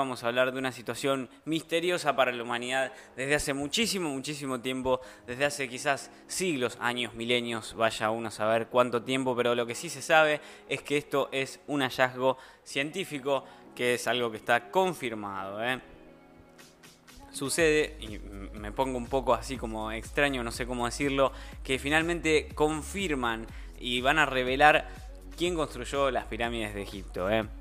Vamos a hablar de una situación misteriosa para la humanidad desde hace muchísimo, muchísimo tiempo, desde hace quizás siglos, años, milenios, vaya uno a saber cuánto tiempo, pero lo que sí se sabe es que esto es un hallazgo científico, que es algo que está confirmado. ¿eh? Sucede, y me pongo un poco así como extraño, no sé cómo decirlo, que finalmente confirman y van a revelar quién construyó las pirámides de Egipto. ¿eh?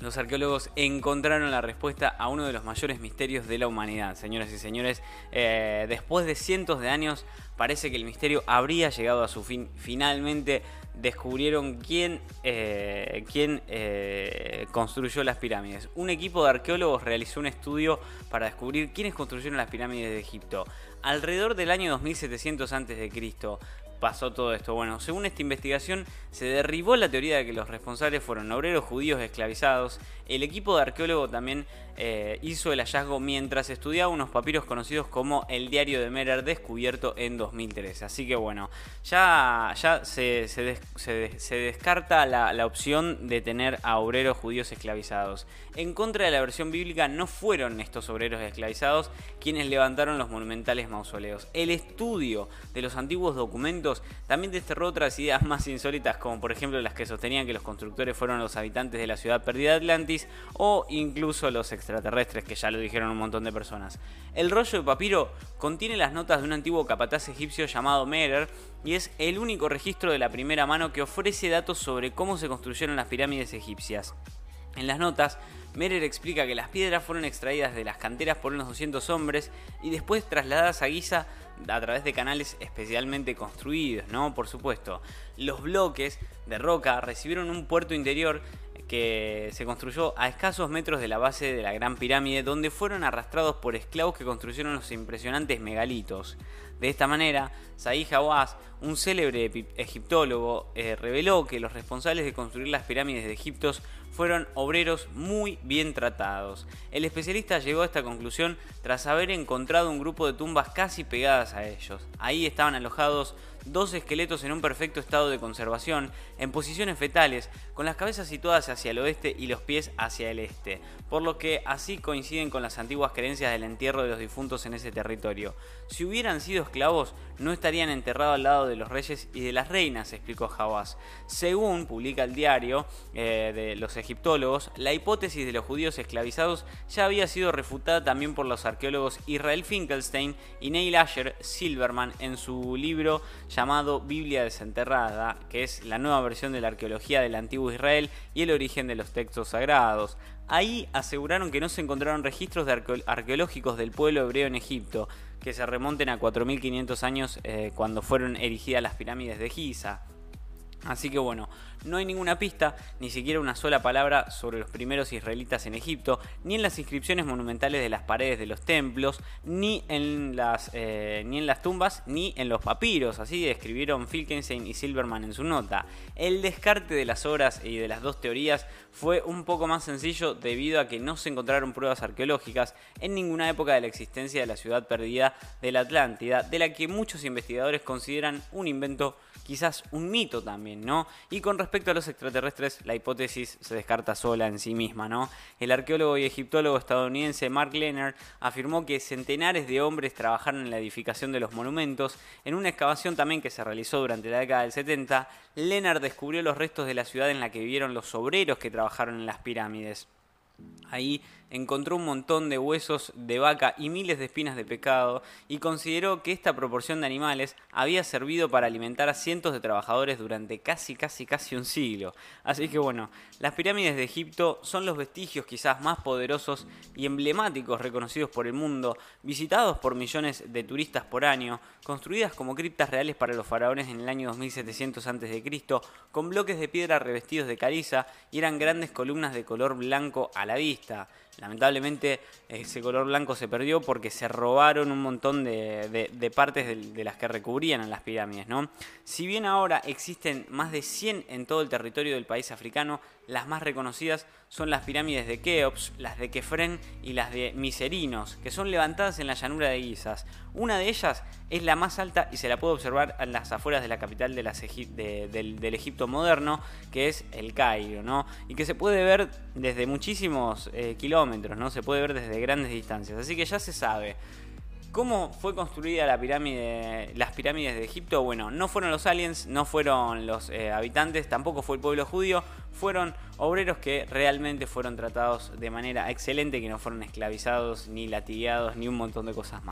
Los arqueólogos encontraron la respuesta a uno de los mayores misterios de la humanidad. Señoras y señores, eh, después de cientos de años, parece que el misterio habría llegado a su fin. Finalmente descubrieron quién, eh, eh, construyó las pirámides. Un equipo de arqueólogos realizó un estudio para descubrir quiénes construyeron las pirámides de Egipto. Alrededor del año 2700 a.C., pasó todo esto? Bueno, según esta investigación, se derribó la teoría de que los responsables fueron obreros judíos esclavizados. El equipo de arqueólogos también eh, hizo el hallazgo mientras estudiaba unos papiros conocidos como el diario de Merer descubierto en 2013. Así que bueno, ya, ya se, descarta la, la opción de tener a obreros judíos esclavizados. En contra de la versión bíblica no fueron estos obreros esclavizados quienes levantaron los monumentales mausoleos. El estudio de los antiguos documentos también desterró otras ideas más insólitas como por ejemplo las que sostenían que los constructores fueron los habitantes de la ciudad perdida de Atlantis o incluso los extraterrestres, que ya lo dijeron un montón de personas. El rollo de papiro contiene las notas de un antiguo capataz egipcio llamado Merer y es el único registro de la primera mano que ofrece datos sobre cómo se construyeron las pirámides egipcias. En las notas, Merer explica que las piedras fueron extraídas de las canteras por unos 200 hombres y después trasladadas a Giza a través de canales especialmente construidos, ¿no? Por supuesto. Los bloques de roca recibieron un puerto interior que se construyó a escasos metros de la base de la Gran Pirámide, donde fueron arrastrados por esclavos que construyeron los impresionantes megalitos. De esta manera, Zahi Hawass, un célebre egiptólogo, eh, reveló que los responsables de construir las pirámides de Egipto fueron obreros muy bien tratados. El especialista llegó a esta conclusión tras haber encontrado un grupo de tumbas casi pegadas a ellos. Ahí estaban alojados dos esqueletos en un perfecto estado de conservación, en posiciones fetales, con las cabezas situadas hacia el oeste y los pies hacia el este, por lo que así coinciden con las antiguas creencias del entierro de los difuntos en ese territorio. Si hubieran sido esclavos, no estarían enterrados al lado de los reyes y de las reinas, explicó Hawass. Según publica el diario eh, de los egiptólogos, la hipótesis de los judíos esclavizados ya había sido refutada también por los arqueólogos Israel Finkelstein y Neil Asher Silverman en su libro llamado Biblia desenterrada, que es la nueva versión de la arqueología del antiguo Israel y el origen de los textos sagrados. Ahí aseguraron que no se encontraron registros arqueológicos del pueblo hebreo en Egipto, que se remonten a 4.500 años eh, cuando fueron erigidas las pirámides de Giza. Así que bueno, no hay ninguna pista, ni siquiera una sola palabra sobre los primeros israelitas en Egipto, ni en las inscripciones monumentales de las paredes de los templos, ni en las, eh, ni en las tumbas, ni en los papiros. Así describieron Filkenstein y Silverman en su nota. El descarte de las obras y de las dos teorías fue un poco más sencillo debido a que no se encontraron pruebas arqueológicas en ninguna época de la existencia de la ciudad perdida de la Atlántida, de la que muchos investigadores consideran un invento, quizás un mito también, ¿no? Y con respecto a los extraterrestres, la hipótesis se descarta sola en sí misma, ¿no? El arqueólogo y egiptólogo estadounidense Mark Leonard afirmó que centenares de hombres trabajaron en la edificación de los monumentos. En una excavación también que se realizó durante la década del 70, Leonard descubrió los restos de la ciudad en la que vivieron los obreros que trabajaron en las pirámides. Ahí encontró un montón de huesos de vaca y miles de espinas de pecado y consideró que esta proporción de animales había servido para alimentar a cientos de trabajadores durante casi, casi, casi un siglo. Así que bueno, las pirámides de Egipto son los vestigios quizás más poderosos y emblemáticos reconocidos por el mundo, visitados por millones de turistas por año, construidas como criptas reales para los faraones en el año 2700 a.C., con bloques de piedra revestidos de caliza y eran grandes columnas de color blanco a la vista. Lamentablemente ese color blanco se perdió porque se robaron un montón de, partes de, las que recubrían a las pirámides. ¿no? Si bien ahora existen más de 100 en todo el territorio del país africano, las más reconocidas son las pirámides de Keops, las de Kefren y las de Miserinos, que son levantadas en la llanura de Guisas. Una de ellas es la más alta y se la puede observar en las afueras de la capital del, Egipto moderno, que es el Cairo, ¿no? Y que se puede ver desde muchísimos eh, ¿no? Se puede ver desde grandes distancias. Así que ya se sabe. ¿Cómo fue construida la pirámide, las pirámides de Egipto? Bueno, no fueron los aliens, no fueron los eh, habitantes, tampoco fue el pueblo judío, fueron obreros que realmente fueron tratados de manera excelente, que no fueron esclavizados, ni latigados, ni un montón de cosas más.